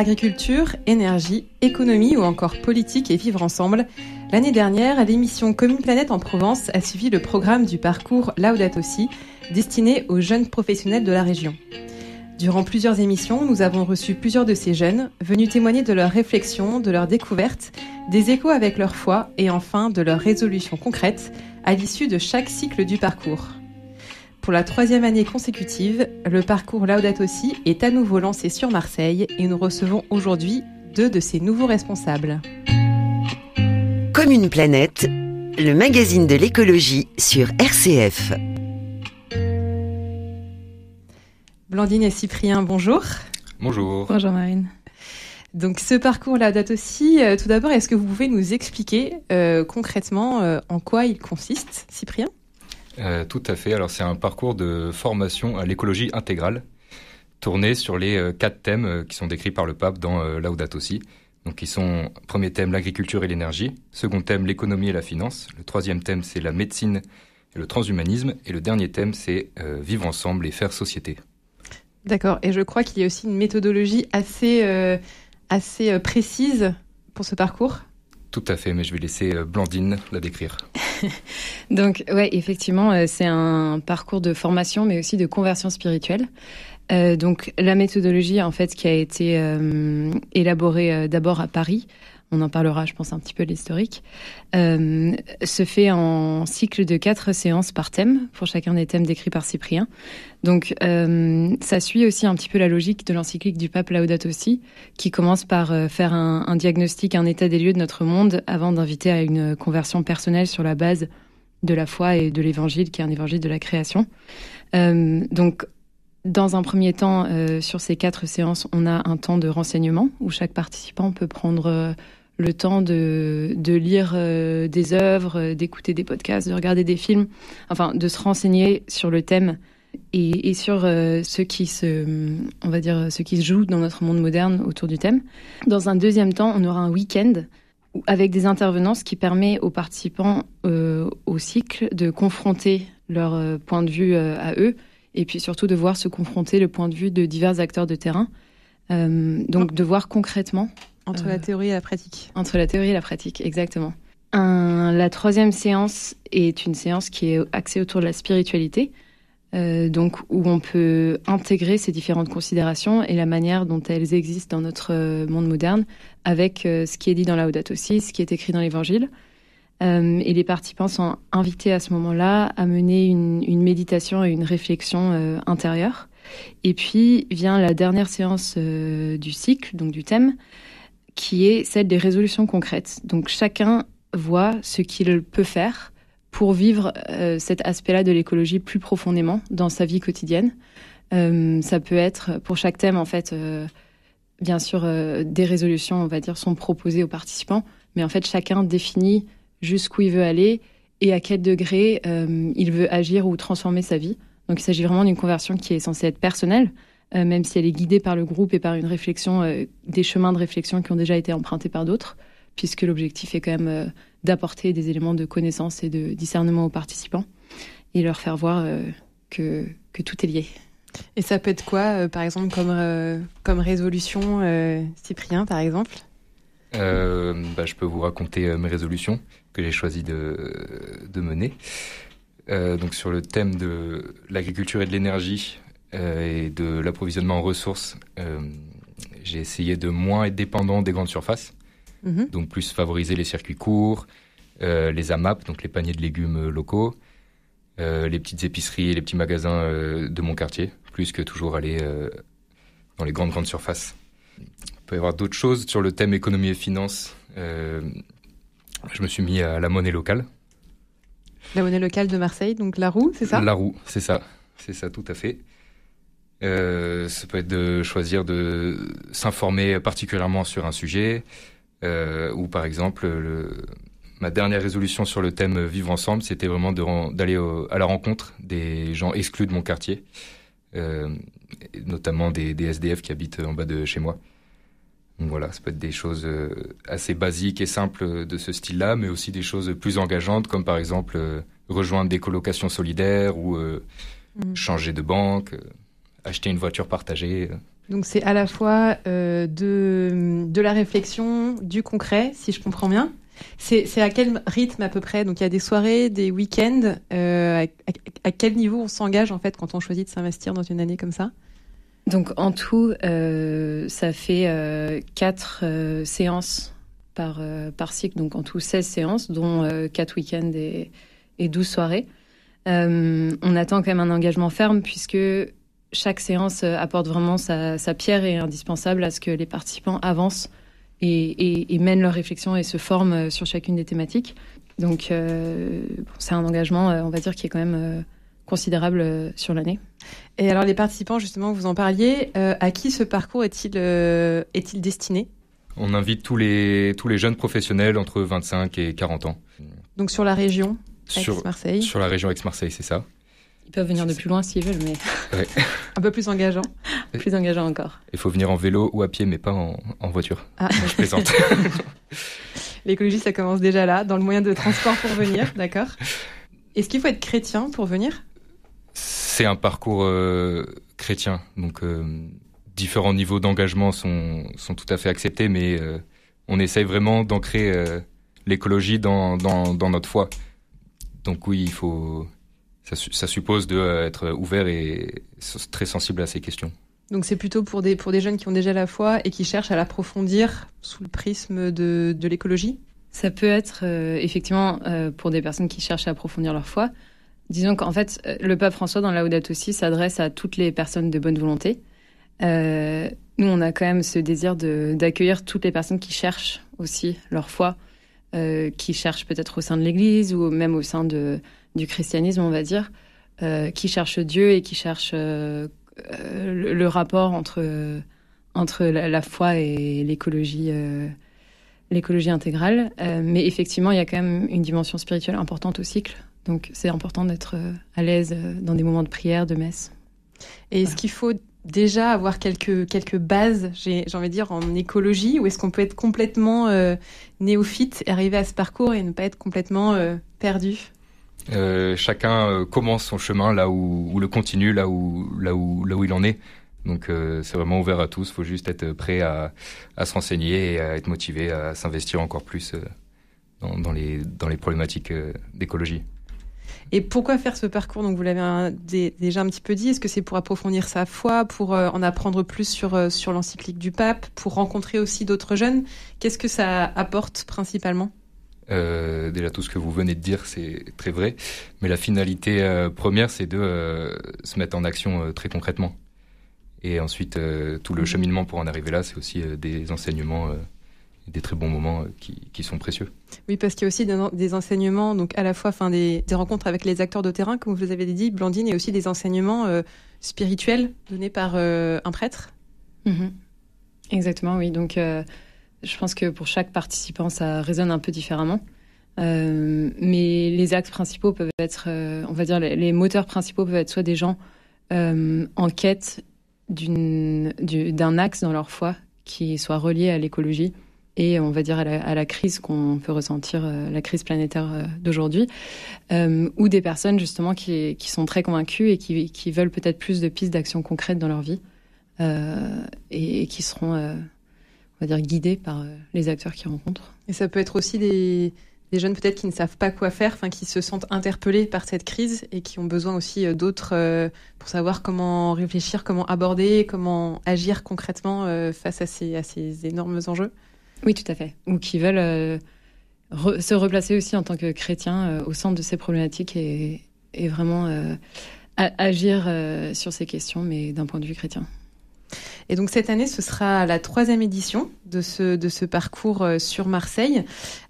agriculture, énergie, économie ou encore politique et vivre ensemble, l'année dernière, l'émission Commune Planète en Provence a suivi le programme du parcours Laudato Si, destiné aux jeunes professionnels de la région. Durant plusieurs émissions, nous avons reçu plusieurs de ces jeunes, venus témoigner de leurs réflexions, de leurs découvertes, des échos avec leur foi et enfin de leurs résolutions concrètes à l'issue de chaque cycle du parcours. Pour la troisième année consécutive, le parcours Laudato Si est à nouveau lancé sur Marseille et nous recevons aujourd'hui deux de ses nouveaux responsables. Comme une planète, le magazine de l'écologie sur RCF. Blandine et Cyprien, bonjour. Bonjour. Bonjour Marine. Donc ce parcours Laudato Si, euh, tout d'abord, est-ce que vous pouvez nous expliquer euh, concrètement euh, en quoi il consiste, Cyprien? Euh, tout à fait. Alors c'est un parcours de formation à l'écologie intégrale, tourné sur les euh, quatre thèmes euh, qui sont décrits par le pape dans Laudato Si. Donc qui sont premier thème l'agriculture et l'énergie, second thème l'économie et la finance, le troisième thème c'est la médecine et le transhumanisme, et le dernier thème c'est vivre ensemble et faire société. D'accord. Et je crois qu'il y a aussi une méthodologie assez, assez précise pour ce parcours? Tout à fait, mais je vais laisser euh, Blandine la décrire. Donc, ouais, effectivement, euh, c'est un parcours de formation, mais aussi de conversion spirituelle. Euh, donc, la méthodologie, en fait, qui a été élaborée d'abord à Paris, on en parlera, je pense, un petit peu de l'historique, euh, se fait en cycle de quatre séances par thème, pour chacun des thèmes décrits par Cyprien. Donc, euh, ça suit aussi un petit peu la logique de l'encyclique du pape Laudato Si, qui commence par euh, faire un, diagnostic, un état des lieux de notre monde, avant d'inviter à une conversion personnelle sur la base de la foi et de l'évangile, qui est un évangile de la création. Donc, dans un premier temps, sur ces quatre séances, on a un temps de renseignement où chaque participant peut prendre le temps de, de lire euh, des œuvres, euh, d'écouter des podcasts, de regarder des films, enfin de se renseigner sur le thème et, et sur euh, ce qui se, on va dire, ce qui se joue dans notre monde moderne autour du thème. Dans un deuxième temps, on aura un week-end avec des intervenants, ce qui permet aux participants euh, au cycle de confronter leur point de vue à eux et puis surtout de voir se confronter le point de vue de divers acteurs de terrain. Donc de voir concrètement Entre Euh, la théorie et la pratique. entre la théorie et la pratique, exactement. Un- la troisième séance est une séance qui est axée autour de la spiritualité, euh, donc où on peut intégrer ces différentes considérations et la manière dont elles existent dans notre euh, monde moderne avec euh, ce qui est dit dans Laudato Si, ce qui est écrit dans l'Évangile. Euh, et les participants sont invités à ce moment-là à mener une, une méditation et une réflexion euh, intérieure. Et puis vient la dernière séance euh, du cycle, donc du thème, qui est celle des résolutions concrètes. Donc chacun voit ce qu'il peut faire pour vivre euh, cet aspect-là de l'écologie plus profondément dans sa vie quotidienne. Euh, ça peut être pour chaque thème en fait, euh, bien sûr, des résolutions, on va dire, sont proposées aux participants, mais en fait chacun définit jusqu'où il veut aller et à quel degré il veut agir ou transformer sa vie. Donc il s'agit vraiment d'une conversion qui est censée être personnelle, euh, même si elle est guidée par le groupe et par une réflexion, euh, des chemins de réflexion qui ont déjà été empruntés par d'autres, puisque l'objectif est quand même euh, d'apporter des éléments de connaissance et de discernement aux participants et leur faire voir euh, que, que tout est lié. Et ça peut être quoi, euh, par exemple, comme, euh, comme résolution, euh, Cyprien, par exemple? Euh, bah, je peux vous raconter euh, mes résolutions que j'ai choisi de, de mener. Euh, donc sur le thème de l'agriculture et de l'énergie euh, et de l'approvisionnement en ressources, euh, j'ai essayé de moins être dépendant des grandes surfaces, Mhm. donc plus favoriser les circuits courts, euh, les AMAP, donc les paniers de légumes locaux, les petites épiceries et les petits magasins de mon quartier, plus que toujours aller dans les grandes grandes surfaces. Il peut y avoir d'autres choses sur le thème économie et finance. Je me suis mis à la monnaie locale. La monnaie locale de Marseille, donc la roue, c'est ça? La roue, c'est ça. C'est ça, tout à fait. Euh, ça peut être de choisir de s'informer particulièrement sur un sujet, euh, ou par exemple, le, ma dernière résolution sur le thème vivre ensemble, c'était vraiment d'aller à la rencontre des gens exclus de mon quartier, euh, notamment des, des SDF qui habitent en bas de chez moi. Donc voilà, ça peut être des choses euh, assez basiques et simples de ce style-là, mais aussi des choses plus engageantes, comme par exemple euh, rejoindre des colocations solidaires ou euh, Mm. changer de banque, acheter une voiture partagée. euh. Donc c'est à la fois euh, de, de la réflexion, du concret, si je comprends bien. C'est à quel rythme à peu près? Donc il y a des soirées, des week-ends. Euh, à, quel niveau on s'engage en fait quand on choisit de s'investir dans une année comme ça? Donc en tout, euh, ça fait euh, 4 euh, séances par, euh, par cycle, donc en tout 16 séances, dont 4 week-ends et, et 12 soirées. on attend quand même un engagement ferme puisque chaque séance apporte vraiment sa, sa pierre et est indispensable à ce que les participants avancent et, mènent leur réflexion et se forment euh, sur chacune des thématiques. Donc euh, c'est un engagement, euh, on va dire, qui est quand même considérable sur l'année. Et alors les participants, justement, vous en parliez, à qui ce parcours est-il est-il destiné? On invite tous les, tous les jeunes professionnels entre 25 et 40 ans. Donc sur la région Aix-Marseille Sur la région Aix-Marseille, c'est ça. Ils peuvent venir de plus loin s'ils veulent, mais un peu plus engageant. plus engageant encore. Il faut venir en vélo ou à pied, mais pas en, voiture. Ah, je plaisante. L'écologie, ça commence déjà là, dans le moyen de transport pour venir, d'accord Est-ce qu'il faut être chrétien pour venir? C'est un parcours euh, chrétien, donc euh, différents niveaux d'engagement sont, sont tout à fait acceptés, mais euh, on essaye vraiment d'ancrer l'écologie dans, dans, dans notre foi. Donc oui, il faut ça, suppose d'être euh, ouvert et très sensible à ces questions. Donc c'est plutôt pour des, pour des jeunes qui ont déjà la foi et qui cherchent à l'approfondir sous le prisme de, de l'écologie? Ça peut être euh, effectivement euh, pour des personnes qui cherchent à approfondir leur foi. Disons qu'en fait, le pape François dans Laudato aussi s'adresse à toutes les personnes de bonne volonté. nous, on a quand même ce désir d'accueillir toutes les personnes qui cherchent aussi leur foi, qui cherchent peut-être au sein de l'Église ou même au sein de, du christianisme, on va dire, euh, qui cherche Dieu et qui cherche euh, euh, le, rapport entre, entre la, foi et l'écologie l'écologie intégrale. mais effectivement, il y a quand même une dimension spirituelle importante au cycle. Donc c'est important d'être à l'aise dans des moments de prière, de messe. Et est-ce qu'il faut déjà avoir quelques, quelques bases, j'ai envie de dire, en écologie Ou est-ce qu'on peut être complètement néophyte et arriver à ce parcours et ne pas être complètement perdu? Euh, chacun euh, commence son chemin là où, le continue, là où, là où, là où il en est. Donc euh, c'est vraiment ouvert à tous. Il faut juste être prêt à, à se renseigner et à être motivé à s'investir encore plus dans, les, dans les problématiques d'écologie. Et pourquoi faire ce parcours? Donc vous l'avez déjà un petit peu dit. Est-ce que c'est pour approfondir sa foi, pour en apprendre plus sur sur l'encyclique du pape, pour rencontrer aussi d'autres jeunes? Qu'est-ce que ça apporte principalement? Euh, déjà tout ce que vous venez de dire, c'est très vrai. Mais la finalité euh, première, c'est de euh, se mettre en action très concrètement. Et ensuite, tout le mhm. cheminement pour en arriver là, c'est aussi des enseignements des très bons moments qui, qui, sont précieux. Oui, parce qu'il y a aussi des, enseignements, donc à la fois enfin, des, des, rencontres avec les acteurs de terrain, comme vous avez dit, Blandine, et aussi des enseignements spirituels donnés par un prêtre. Mhm. Exactement, oui. Donc, je pense que pour chaque participant, ça résonne un peu différemment. Euh, mais les axes principaux peuvent être, euh, on va dire, les, moteurs principaux peuvent être soit des gens euh, en quête d'un axe dans leur foi qui soit relié à l'écologie et on va dire à la, crise qu'on peut ressentir, la crise planétaire d'aujourd'hui, ou des personnes justement qui, sont très convaincues et qui, veulent peut-être plus de pistes d'action concrètes dans leur vie et, qui seront on va dire, guidés par euh, les acteurs qu'ils rencontrent. Et ça peut être aussi des, jeunes peut-être qui ne savent pas quoi faire, enfin qui se sentent interpellés par cette crise et qui ont besoin aussi euh, d'autres euh, pour savoir comment réfléchir, comment aborder, comment agir concrètement face à ces, à ces énormes enjeux. Oui, tout à fait. Ou qui veulent se replacer aussi en tant que chrétiens au centre de ces problématiques et, et vraiment agir sur ces questions, mais d'un point de vue chrétien. Et donc cette année, ce sera la troisième édition de ce, parcours euh, sur Marseille.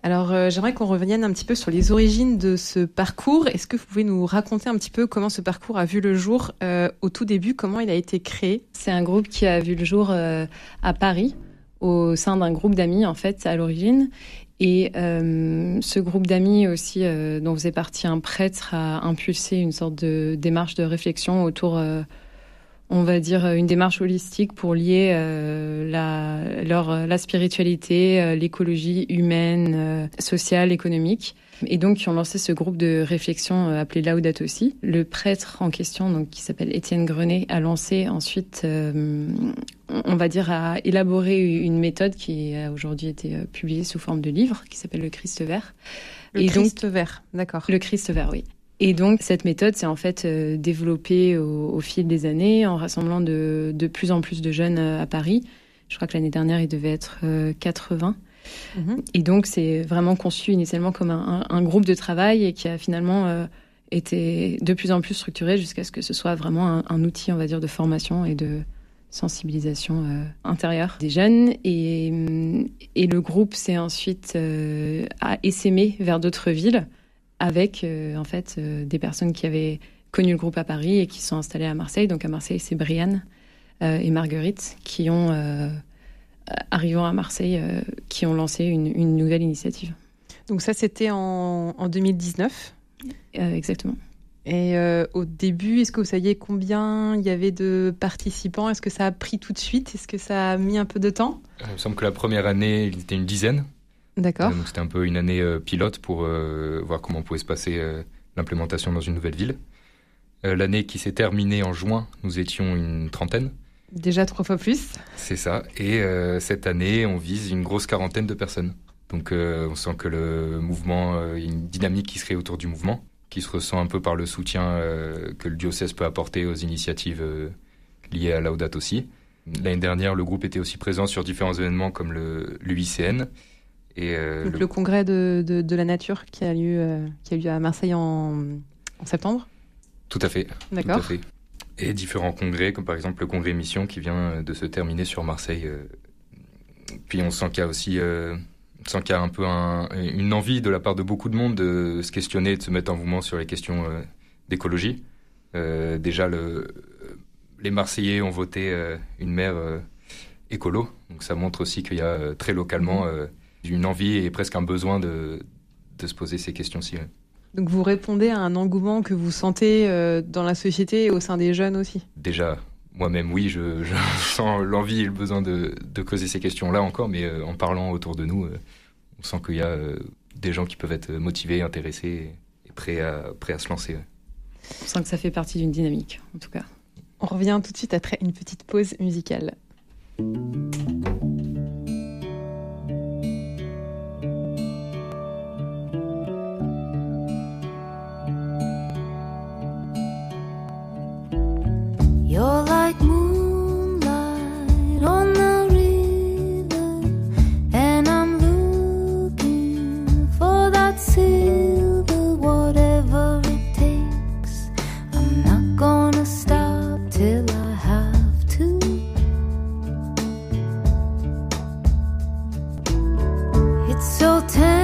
Alors euh, j'aimerais qu'on revienne un petit peu sur les origines de ce parcours. Est-ce que vous pouvez nous raconter un petit peu comment ce parcours a vu le jour euh, au tout début, comment il a été créé? C'est un groupe qui a vu le jour à Paris au sein d'un groupe d'amis en fait à l'origine. Et ce groupe d'amis aussi, dont faisait partie un prêtre, a impulsé une sorte de démarche de réflexion autour on va dire, une démarche holistique pour lier euh, la, leur, la spiritualité, euh, l'écologie humaine, euh, sociale, économique. et donc qui ont lancé ce groupe de réflexion appelé Laudato aussi. Le prêtre en question, donc qui s'appelle Étienne Grenet, a lancé ensuite, on va dire, a élaboré une méthode qui a aujourd'hui été publiée sous forme de livre, qui s'appelle le Christ vert. Le Christ vert, d'accord. Le Christ vert, oui. Et donc cette méthode s'est en fait euh, développée au, fil des années en rassemblant de, de, plus en plus de jeunes euh, à Paris. Je crois que l'année dernière, il devait être 80. Euh, mhm. Et donc c'est vraiment conçu initialement comme un, un, groupe de travail et qui a finalement été de plus en plus structuré jusqu'à ce que ce soit vraiment un, un, outil, on va dire, de formation et de sensibilisation intérieure des jeunes. Et, et le groupe s'est ensuite a essaimé vers d'autres villes avec euh, en fait euh, des personnes qui avaient connu le groupe à Paris et qui sont installées à Marseille. Donc à Marseille, c'est Brianne euh, et Marguerite qui ont, arrivant à Marseille, qui ont lancé une, nouvelle initiative. Donc ça, c'était en, en 2019 Exactement. Et au début, est-ce que vous saviez combien il y avait de participants? Est-ce que ça a pris tout de suite? Est-ce que ça a mis un peu de temps? Il me semble que la première année, il était une dizaine. D'accord. donc c'était un peu une année euh, pilote pour euh, voir comment pouvait se passer euh, l'implémentation dans une nouvelle ville. L'année qui s'est terminée en juin, nous étions une trentaine. Déjà trois fois plus. C'est ça. Et cette année, on vise une grosse quarantaine de personnes. Donc on sent que le mouvement, il y a une dynamique qui se crée autour du mouvement, qui se ressent un peu par le soutien que le diocèse peut apporter aux initiatives liées à Laudat aussi. L'année dernière, le groupe était aussi présent sur différents événements comme le euh, Donc le... congrès de, de, la nature qui a lieu, euh, qui a lieu à Marseille en, en septembre Tout à fait. D'accord. Et différents congrès, comme par exemple le congrès Mission qui vient de se terminer sur Marseille. Euh. Puis on sent qu'il y a aussi sent qu'il y a un peu une envie de la part de beaucoup de monde de se questionner, de se mettre en mouvement sur les questions d'écologie. déjà, le, les Marseillais ont voté une maire écolo, donc ça montre aussi qu'il y a très localement mmh une envie et presque un besoin de, de se poser ces questions-ci. Donc vous répondez à un engouement que vous sentez euh, dans la société et au sein des jeunes aussi? Déjà, moi-même, oui, je, sens l'envie et le besoin de, de creuser ces questions-là encore, mais euh, en parlant autour de nous, euh, on sent qu'il y a des gens qui peuvent être motivés, intéressés et prêts à, prêts à se lancer. On sent que ça fait partie d'une dynamique, en tout cas. On revient tout de suite après une petite pause musicale. so.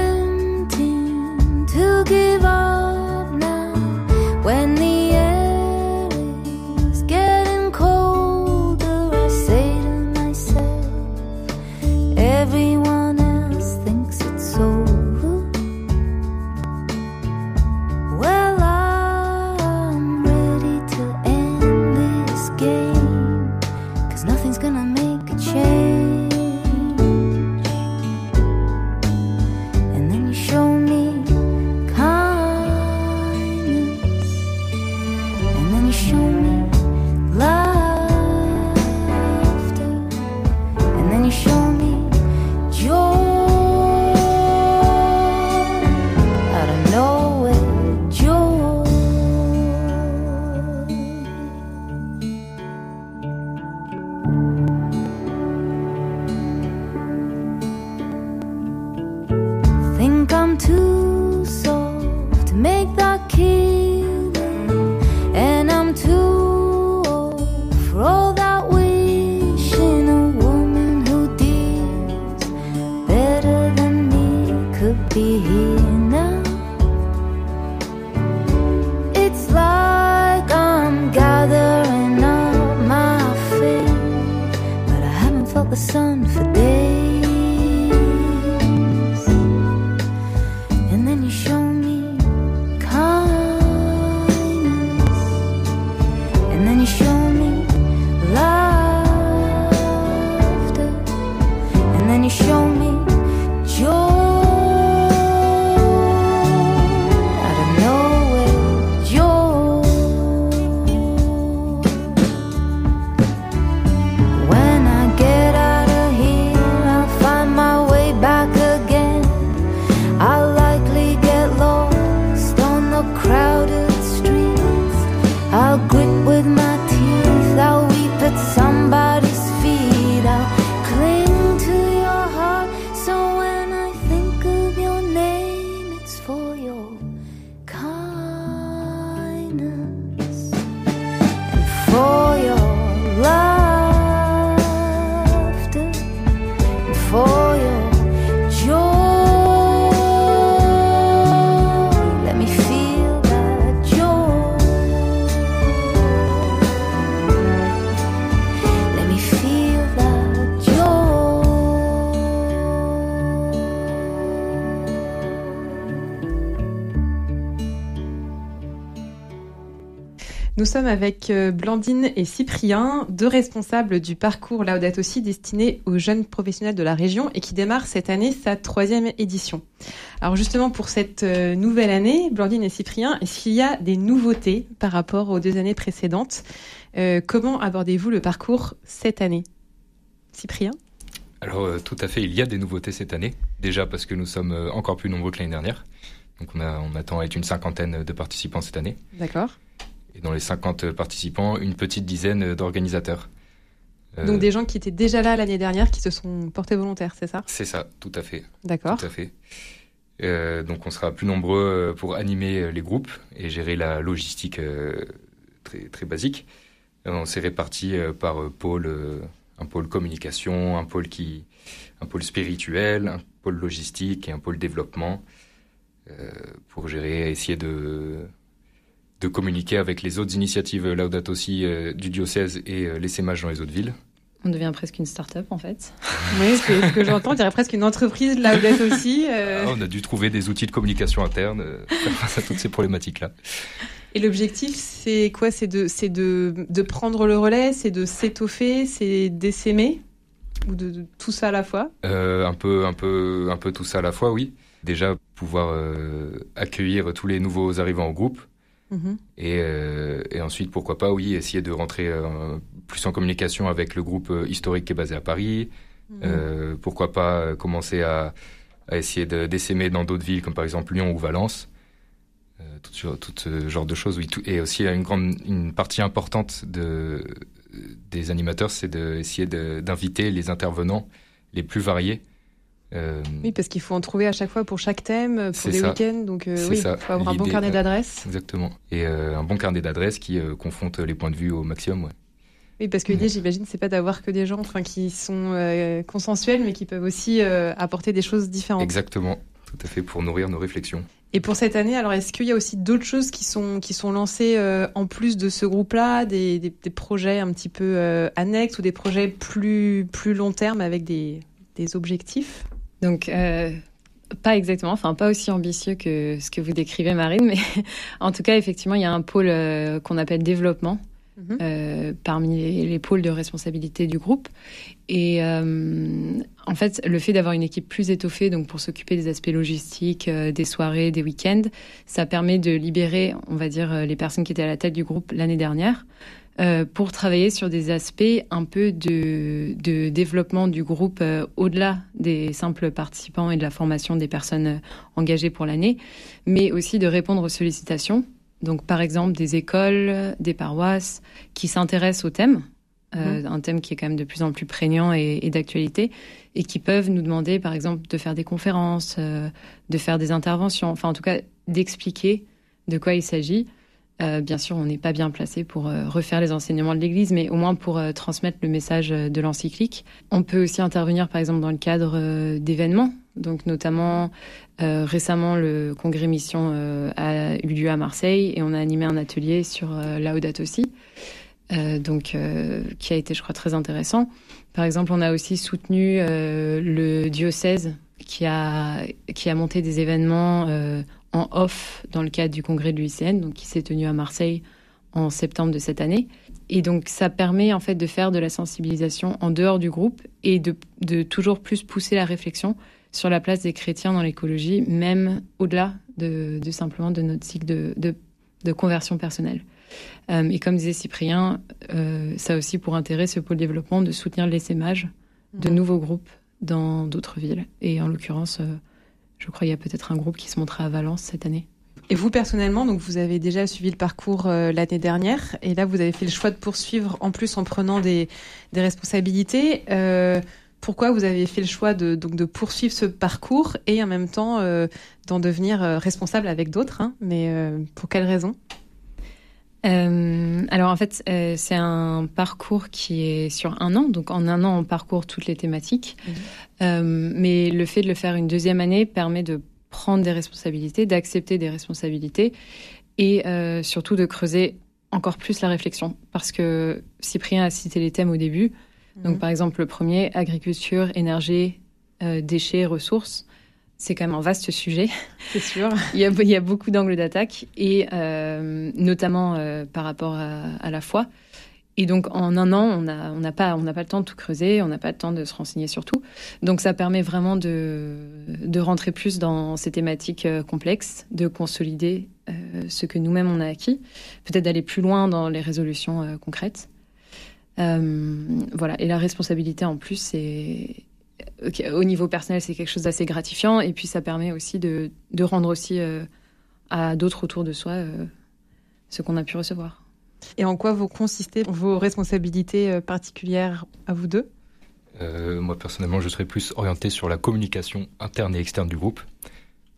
Sommes avec euh, Blandine et Cyprien, deux responsables du parcours Laudato Si destiné aux jeunes professionnels de la région et qui démarre cette année sa troisième édition. Alors justement pour cette euh, nouvelle année, Blandine et Cyprien, est-ce qu'il y a des nouveautés par rapport aux deux années précédentes? Euh, Comment abordez-vous le parcours cette année? Cyprien? Alors euh, tout à fait, il y a des nouveautés cette année. Déjà parce que nous sommes encore plus nombreux que l'année dernière. Donc on, a, on attend à être une cinquantaine de participants cette année. D'accord. Et dans les 50 participants, une petite dizaine d'organisateurs. Euh, Donc des gens qui étaient déjà là l'année dernière qui se sont portés volontaires, c'est ça? C'est ça, tout à fait. D'accord. Tout à fait. Euh, donc on sera plus nombreux euh, pour animer les groupes et gérer la logistique euh, très, très basique. On s'est répartis euh, par pôle, un pôle communication, un pôle qui, un pôle spirituel, un pôle logistique et un pôle développement pour gérer, essayer de de communiquer avec les autres initiatives Laudato Si euh, du diocèse et euh, l'essaimage dans les autres villes. On devient presque une start-up en fait. Oui, c'est ce que j'entends. On dirait presque une entreprise Laudato aussi. euh. Ah, on a dû trouver des outils de communication interne euh, faire face à toutes ces problématiques-là. Et l'objectif, c'est quoi? C'est de, c'est de, de prendre le relais, c'est de s'étoffer, c'est d'essaimer? Ou de, de tout ça à la fois? Euh, un peu, un peu, un peu tout ça à la fois, oui. Déjà pouvoir euh, accueillir tous les nouveaux arrivants au groupe Mhm. et, euh, et ensuite pourquoi pas, oui, essayer de rentrer euh, plus en communication avec le groupe euh, historique qui est basé à Paris. Mhm. Euh, pourquoi pas commencer à, à essayer de- d'essaimer dans d'autres villes comme par exemple Lyon ou Valence. Tout, ce- tout ce genre de choses, oui. Tout, et aussi une grande, une partie importante de des animateurs, c'est d'essayer de, d'inviter les intervenants les plus variés. Euh, Oui, parce qu'il faut en trouver à chaque fois pour chaque thème, pour les week-ends. Donc euh, oui, il faut avoir un bon carnet euh, d'adresses. Exactement. Et euh, un bon carnet d'adresses qui confronte les points de vue au maximum. Ouais. Oui, parce que l'idée, j'imagine, c'est pas d'avoir que des gens enfin, qui sont consensuels, mais qui peuvent aussi apporter des choses différentes. Exactement. Tout à fait pour nourrir nos réflexions. Et pour cette année, alors est-ce qu'il y a aussi d'autres choses qui sont qui sont lancées euh, en plus de ce groupe-là, des, des, des projets un petit peu euh, annexes ou des projets plus plus long terme avec des, des objectifs? Donc, euh, pas exactement, enfin pas aussi ambitieux que ce que vous décrivez, Marine, mais en tout cas, effectivement, il y a un pôle euh, qu'on appelle développement Mhm. euh, parmi les, les pôles de responsabilité du groupe. Et en fait, le fait d'avoir une équipe plus étoffée, donc pour s'occuper des aspects logistiques, euh, des soirées, des week-ends, ça permet de libérer, on va dire, les personnes qui étaient à la tête du groupe l'année dernière. Euh, pour travailler sur des aspects un peu de, de développement du groupe euh, au-delà des simples participants et de la formation des personnes euh, engagées pour l'année, mais aussi de répondre aux sollicitations. Donc, par exemple, des écoles, des paroisses qui s'intéressent au thème, euh, un thème qui est quand même de plus en plus prégnant et, et d'actualité, et qui peuvent nous demander, par exemple, de faire des conférences, euh, de faire des interventions, enfin, en tout cas, d'expliquer de quoi il s'agit. Euh, bien sûr, on n'est pas bien placé pour euh, refaire les enseignements de l'Église, mais au moins pour euh, transmettre le message de l'encyclique. On peut aussi intervenir, par exemple, dans le cadre d'événements. Donc, notamment, récemment, le congrès Mission a eu lieu à Marseille et on a animé un atelier sur Laudato Si, donc qui a été, je crois, très intéressant. Par exemple, on a aussi soutenu le diocèse qui a qui a monté des événements en off dans le cadre du congrès de l'UICN, donc qui s'est tenu à Marseille en septembre de cette année. Et donc ça permet en fait de faire de la sensibilisation en dehors du groupe et de, de toujours plus pousser la réflexion sur la place des chrétiens dans l'écologie, même au-delà de, de simplement de notre cycle de, de, de conversion personnelle. Euh, et comme disait Cyprien, euh, ça a aussi pour intérêt ce pôle développement de soutenir l'essaimage de Mhm. nouveaux groupes dans d'autres villes. Et en l'occurrence, euh, je crois qu'il y a peut-être un groupe qui se montera à Valence cette année. Et vous personnellement, donc vous avez déjà suivi le parcours euh, l'année dernière, et là vous avez fait le choix de poursuivre en plus en prenant des, responsabilités. Euh, pourquoi vous avez fait le choix de, donc, de poursuivre ce parcours et en même temps euh, d'en devenir responsable avec d'autres. hein, mais pour quelles raisons? Euh, alors en fait, euh, c'est un parcours qui est sur un an. Donc en un an, on parcourt toutes les thématiques. Mhm. Euh, mais le fait de le faire une deuxième année permet de prendre des responsabilités, d'accepter des responsabilités et surtout de creuser encore plus la réflexion. Parce que Cyprien a cité les thèmes au début. Donc Mhm. par exemple, le premier, agriculture, énergie, déchets, ressources. C'est quand même un vaste sujet. C'est sûr. Il y a, il y a beaucoup d'angles d'attaque, et euh, notamment euh, par rapport à, à la foi. Et donc, en un an, on n'a on pas, on pas le temps de tout creuser, on n'a pas le temps de se renseigner sur tout. Donc, ça permet vraiment de, de rentrer plus dans ces thématiques euh, complexes, de consolider euh, ce que nous-mêmes on a acquis, peut-être d'aller plus loin dans les résolutions concrètes. Voilà. Et la responsabilité, en plus, c'est au niveau personnel, c'est quelque chose d'assez gratifiant. Et puis, ça permet aussi de, de rendre aussi euh, à d'autres autour de soi euh, ce qu'on a pu recevoir. Et en quoi vont consister vos responsabilités euh, particulières à vous deux? Euh, moi, personnellement, je serais plus orienté sur la communication interne et externe du groupe.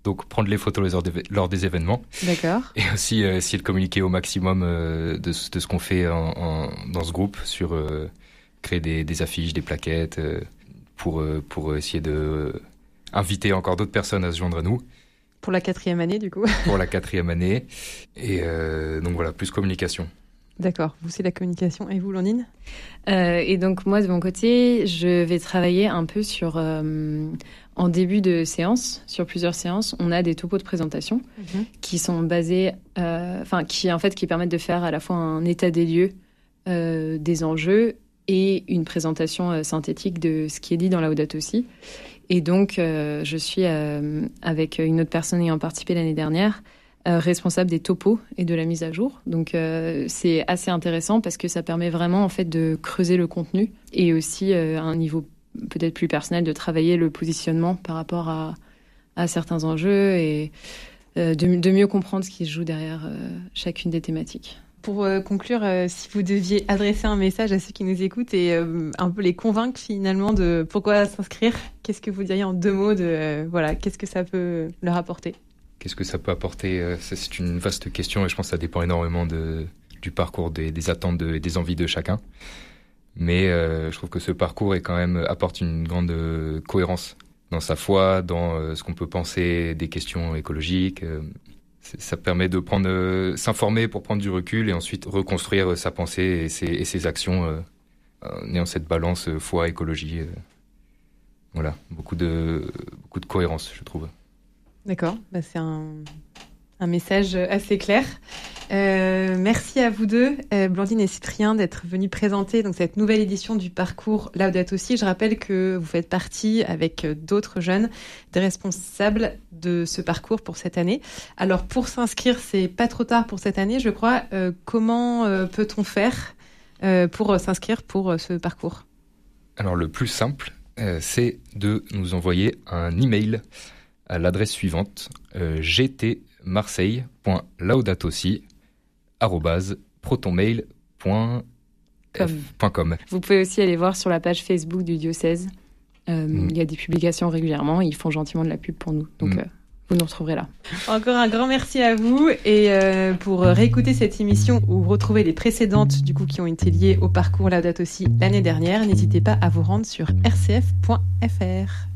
Donc, prendre les photos lors des, lors des événements D'accord. et aussi euh, essayer de communiquer au maximum euh, de, ce- de ce qu'on fait en- en- dans ce groupe sur euh, créer des, des affiches, des plaquettes euh, pour, euh, pour essayer de euh, inviter encore d'autres personnes à se joindre à nous Pour la quatrième année, du coup. pour la quatrième année. Et euh, donc voilà, plus communication. D'accord. Vous, c'est la communication. Et vous, Landine? Euh, et donc moi de mon côté, je vais travailler un peu sur euh, en début de séance, sur plusieurs séances, on a des topos de présentation qui sont basés, euh, enfin qui en fait qui permettent de faire à la fois un état des lieux euh, des enjeux et une présentation euh, synthétique de ce qui est dit dans la Audate aussi. Et donc euh, je suis euh, avec une autre personne ayant participé l'année dernière responsable des topos et de la mise à jour. Donc c'est assez intéressant parce que ça permet vraiment en fait de creuser le contenu et aussi à un niveau peut-être plus personnel de travailler le positionnement par rapport à, certains enjeux et de, de mieux comprendre ce qui se joue derrière chacune des thématiques. Pour euh, conclure, euh, si vous deviez adresser un message à ceux qui nous écoutent et euh, un peu les convaincre finalement de pourquoi s'inscrire, qu'est-ce que vous diriez en deux mots de voilà, qu'est-ce que ça peut leur apporter? Qu'est-ce que ça peut apporter? C'est une vaste question et je pense que ça dépend énormément de, du parcours, des, attentes et des envies de chacun. Mais je trouve que ce parcours est quand même apporte une grande cohérence dans sa foi, dans ce qu'on peut penser des questions écologiques. Ça permet de prendre, euh, s'informer pour prendre du recul et ensuite reconstruire euh, sa pensée et ses, actions euh, en ayant cette balance foi écologie. voilà, beaucoup de beaucoup de cohérence, je trouve. D'accord, bah, c'est un, un message assez clair. Euh, merci à vous deux, euh, Blandine et Cyprien, d'être venus présenter donc, cette nouvelle édition du parcours Laudato aussi. Je rappelle que vous faites partie avec euh, d'autres jeunes des responsables de ce parcours pour cette année. Alors pour s'inscrire, c'est pas trop tard pour cette année, je crois. Euh, comment peut-on faire pour s'inscrire pour ce parcours? Alors le plus simple, c'est de nous envoyer un email à l'adresse suivante euh, gtmarseille.laudatosi@protonmail.com. Vous pouvez aussi aller voir sur la page Facebook du diocèse. Euh, Mm. Il y a des publications régulièrement. Ils font gentiment de la pub pour nous. Donc Mm. euh, vous nous retrouverez là. Encore un grand merci à vous et euh, pour réécouter cette émission ou retrouver les précédentes du coup qui ont été liées au parcours Laudato aussi l'année dernière, n'hésitez pas à vous rendre sur rcf.fr.